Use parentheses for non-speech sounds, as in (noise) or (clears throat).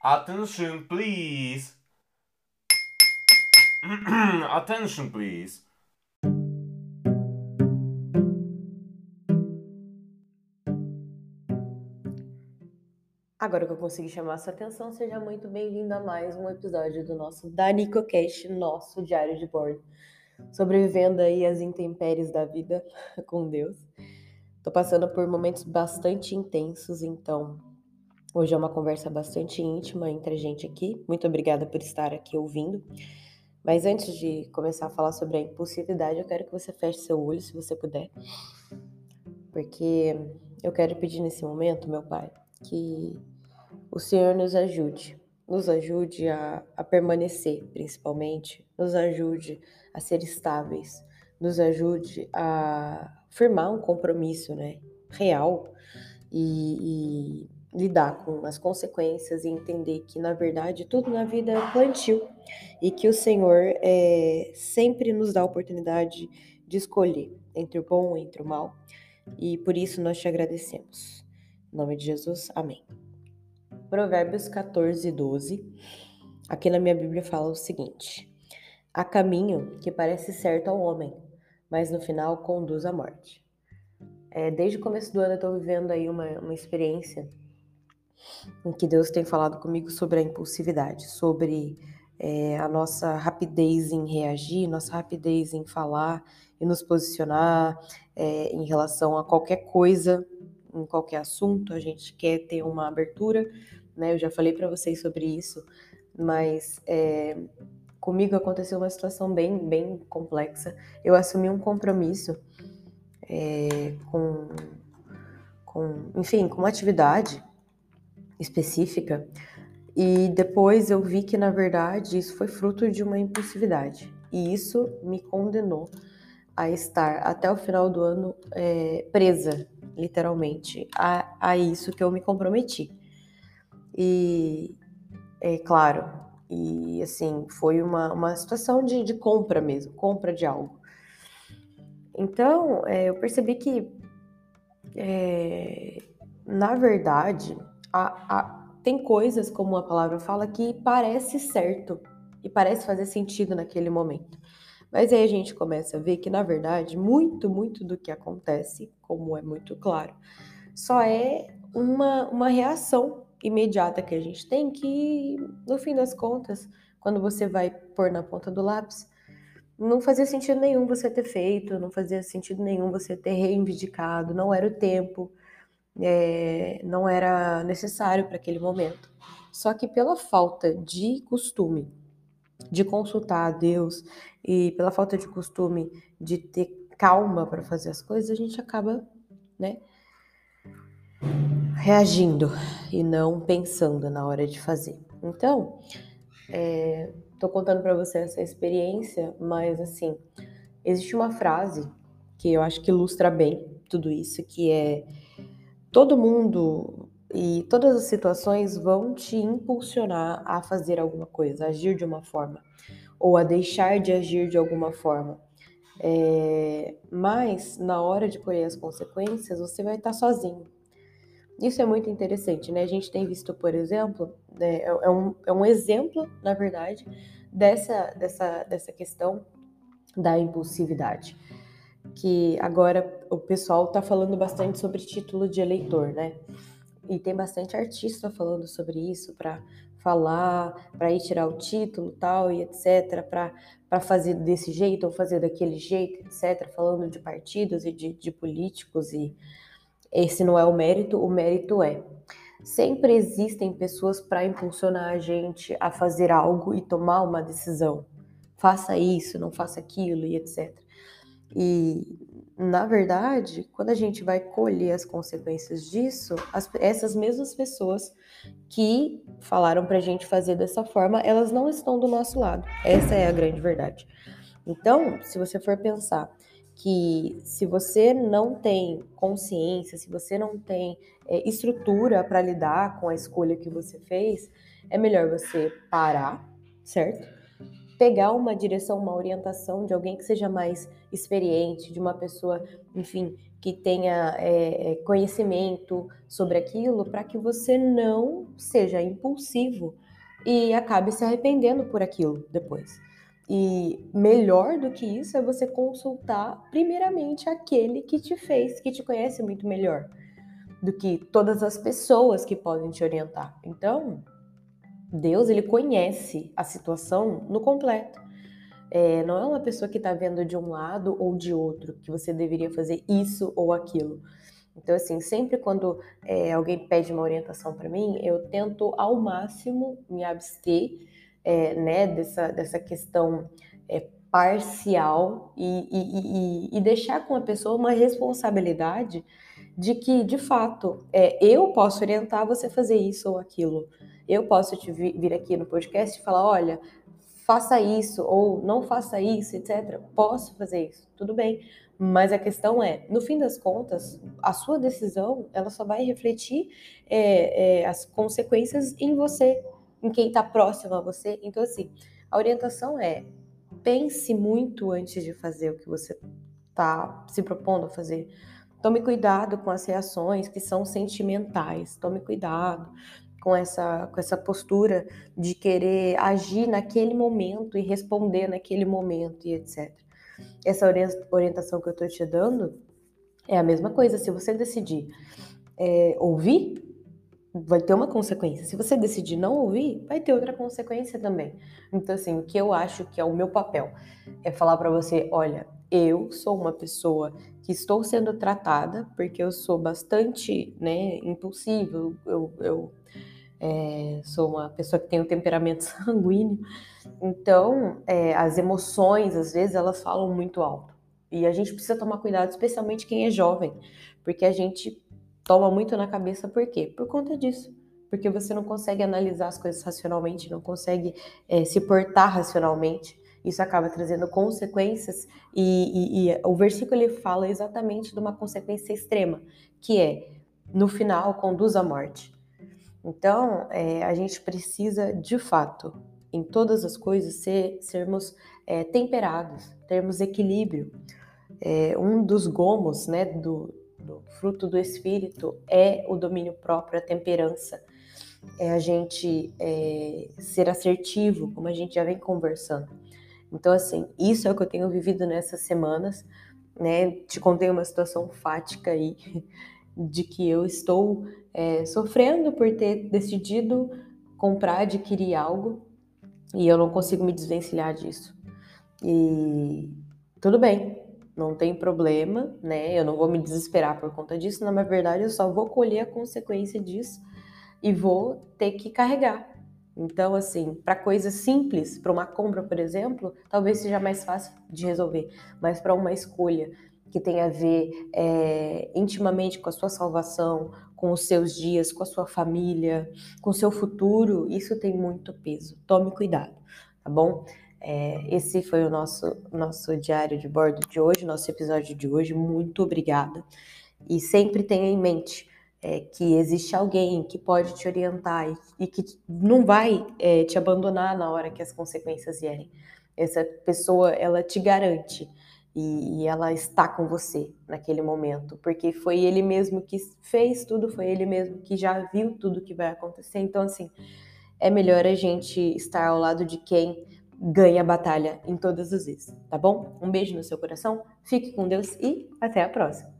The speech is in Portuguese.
Attention, please. (clears throat) Attention, please. Agora que eu consegui chamar sua atenção, seja muito bem-vindo a mais um episódio do nosso DanicoCast, nosso diário de bordo. Sobrevivendo aí às intempéries da vida (laughs) com Deus. Tô passando por momentos bastante intensos, então hoje é uma conversa bastante íntima entre a gente aqui. Muito obrigada por estar aqui ouvindo. Mas antes de começar a falar sobre a impulsividade, eu quero que você feche seu olho, se você puder. Porque eu quero pedir nesse momento, meu Pai, que o Senhor nos ajude, nos ajude a, a permanecer, principalmente, nos ajude a ser estáveis, nos ajude a firmar um compromisso, né, real e, e lidar com as consequências e entender que, na verdade, tudo na vida é plantio e que o Senhor é, sempre nos dá a oportunidade de escolher entre o bom e entre o mal. E por isso nós te agradecemos. Em nome de Jesus, amém. Provérbios 14, 12. Aqui na minha Bíblia fala o seguinte: Há caminho que parece certo ao homem, mas no final conduz à morte. É, desde o começo do ano eu estou vivendo aí uma, uma experiência em que Deus tem falado comigo sobre a impulsividade, sobre é, a nossa rapidez em reagir, nossa rapidez em falar e nos posicionar é, em relação a qualquer coisa, em qualquer assunto. A gente quer ter uma abertura, né? Eu já falei para vocês sobre isso, mas é, comigo aconteceu uma situação bem, bem complexa. Eu assumi um compromisso é, com, com, enfim, com uma atividade específica e depois eu vi que na verdade isso foi fruto de uma impulsividade e isso me condenou a estar até o final do ano é, presa, literalmente, a, a isso que eu me comprometi. E é claro, e assim, foi uma, uma situação de, de compra mesmo, compra de algo. Então, é, eu percebi que, é, na verdade, a, a, tem coisas, como a palavra fala, que parece certo e parece fazer sentido naquele momento. Mas aí a gente começa a ver que, na verdade, muito, muito do que acontece, como é muito claro, só é uma, uma reação imediata que a gente tem que, no fim das contas, quando você vai pôr na ponta do lápis, não fazia sentido nenhum você ter feito, não fazia sentido nenhum você ter reivindicado, não era o tempo, é, não era necessário para aquele momento. Só que pela falta de costume de consultar a Deus e pela falta de costume de ter calma para fazer as coisas, a gente acaba, né, reagindo e não pensando na hora de fazer. Então, é, tô contando para você essa experiência, mas assim, existe uma frase que eu acho que ilustra bem tudo isso, que é todo mundo e todas as situações vão te impulsionar a fazer alguma coisa, a agir de uma forma, ou a deixar de agir de alguma forma. É, mas na hora de colher as consequências, você vai estar sozinho. Isso é muito interessante, né? A gente tem visto, por exemplo, né, é, é, um, é um exemplo, na verdade, dessa, dessa, dessa questão da impulsividade que agora o pessoal está falando bastante sobre título de eleitor, né? E tem bastante artista falando sobre isso para falar, para ir tirar o título, tal e etc, para fazer desse jeito ou fazer daquele jeito, etc, falando de partidos e de, de políticos e esse não é o mérito, o mérito é sempre existem pessoas para impulsionar a gente a fazer algo e tomar uma decisão. Faça isso, não faça aquilo e etc. E, na verdade, quando a gente vai colher as consequências disso, as, essas mesmas pessoas que falaram para a gente fazer dessa forma, elas não estão do nosso lado. Essa é a grande verdade. Então, se você for pensar que se você não tem consciência, se você não tem é, estrutura para lidar com a escolha que você fez, é melhor você parar, certo? Pegar uma direção, uma orientação de alguém que seja mais experiente, de uma pessoa, enfim, que tenha é, conhecimento sobre aquilo, para que você não seja impulsivo e acabe se arrependendo por aquilo depois. E melhor do que isso é você consultar primeiramente aquele que te fez, que te conhece muito melhor do que todas as pessoas que podem te orientar. Então, Deus ele conhece a situação no completo. É, não é uma pessoa que está vendo de um lado ou de outro que você deveria fazer isso ou aquilo. Então, assim, sempre quando é, alguém pede uma orientação para mim, eu tento ao máximo me abster é, né, dessa, dessa questão é, parcial e, e, e, e, deixar com a pessoa uma responsabilidade de que, de fato, é, eu posso orientar você a fazer isso ou aquilo. Eu posso te vir aqui no podcast e falar: olha, faça isso ou não faça isso, etc. Posso fazer isso, tudo bem. Mas a questão é, no fim das contas, a sua decisão ela só vai refletir é, é, as consequências em você, em quem está próximo a você. Então, assim, a orientação é pense muito antes de fazer o que você está se propondo a fazer. Tome cuidado com as reações que são sentimentais. Tome cuidado com essa, com essa postura de querer agir naquele momento e responder naquele momento e etc. Essa orientação que eu estou te dando é a mesma coisa. Se você decidir é, ouvir, vai ter uma consequência. Se você decidir não ouvir, vai ter outra consequência também. Então, assim, o que eu acho que é o meu papel é falar para você: olha, eu sou uma pessoa que estou sendo tratada porque eu sou bastante né, impulsivo, eu, eu é, sou uma pessoa que tem um temperamento (laughs) sanguíneo, então é, as emoções, às vezes, elas falam muito alto. E a gente precisa tomar cuidado, especialmente quem é jovem, porque a gente toma muito na cabeça, por quê? Por conta disso. Porque você não consegue analisar as coisas racionalmente, não consegue é, se portar racionalmente isso acaba trazendo consequências e, e, e, o versículo ele fala exatamente de uma consequência extrema, que é no final conduz à morte. Então é, a gente precisa de fato em todas as coisas ser, sermos é, temperados, termos equilíbrio. É, um dos gomos, né, do, do fruto do espírito é o domínio próprio, a temperança é a gente é, ser assertivo, como a gente já vem conversando. Então, assim, isso é o que eu tenho vivido nessas semanas, né? Te contei uma situação fática aí (laughs) de que eu estou é, sofrendo por ter decidido comprar, adquirir algo e eu não consigo me desvencilhar disso. E tudo bem, não tem problema, né? Eu não vou me desesperar por conta disso, na verdade eu só vou colher a consequência disso e vou ter que carregar. Então, assim, para coisas simples, para uma compra, por exemplo, talvez seja mais fácil de resolver, mas para uma escolha que tem a ver é, intimamente com a sua salvação, com os seus dias, com a sua família, com o seu futuro, isso tem muito peso. Tome cuidado, tá bom? É, esse foi o nosso, nosso diário de bordo de hoje, nosso episódio de hoje. Muito obrigada. E sempre tenha em mente é, que existe alguém que pode te orientar e, e que não vai é, te abandonar na hora que as consequências vierem. Essa pessoa, ela te garante e, e, ela está com você naquele momento, porque foi ele mesmo que fez tudo, foi ele mesmo que já viu tudo que vai acontecer. Então, assim, é melhor a gente estar ao lado de quem ganha a batalha em todas as vezes, tá bom? Um beijo no seu coração, fique com Deus e até a próxima.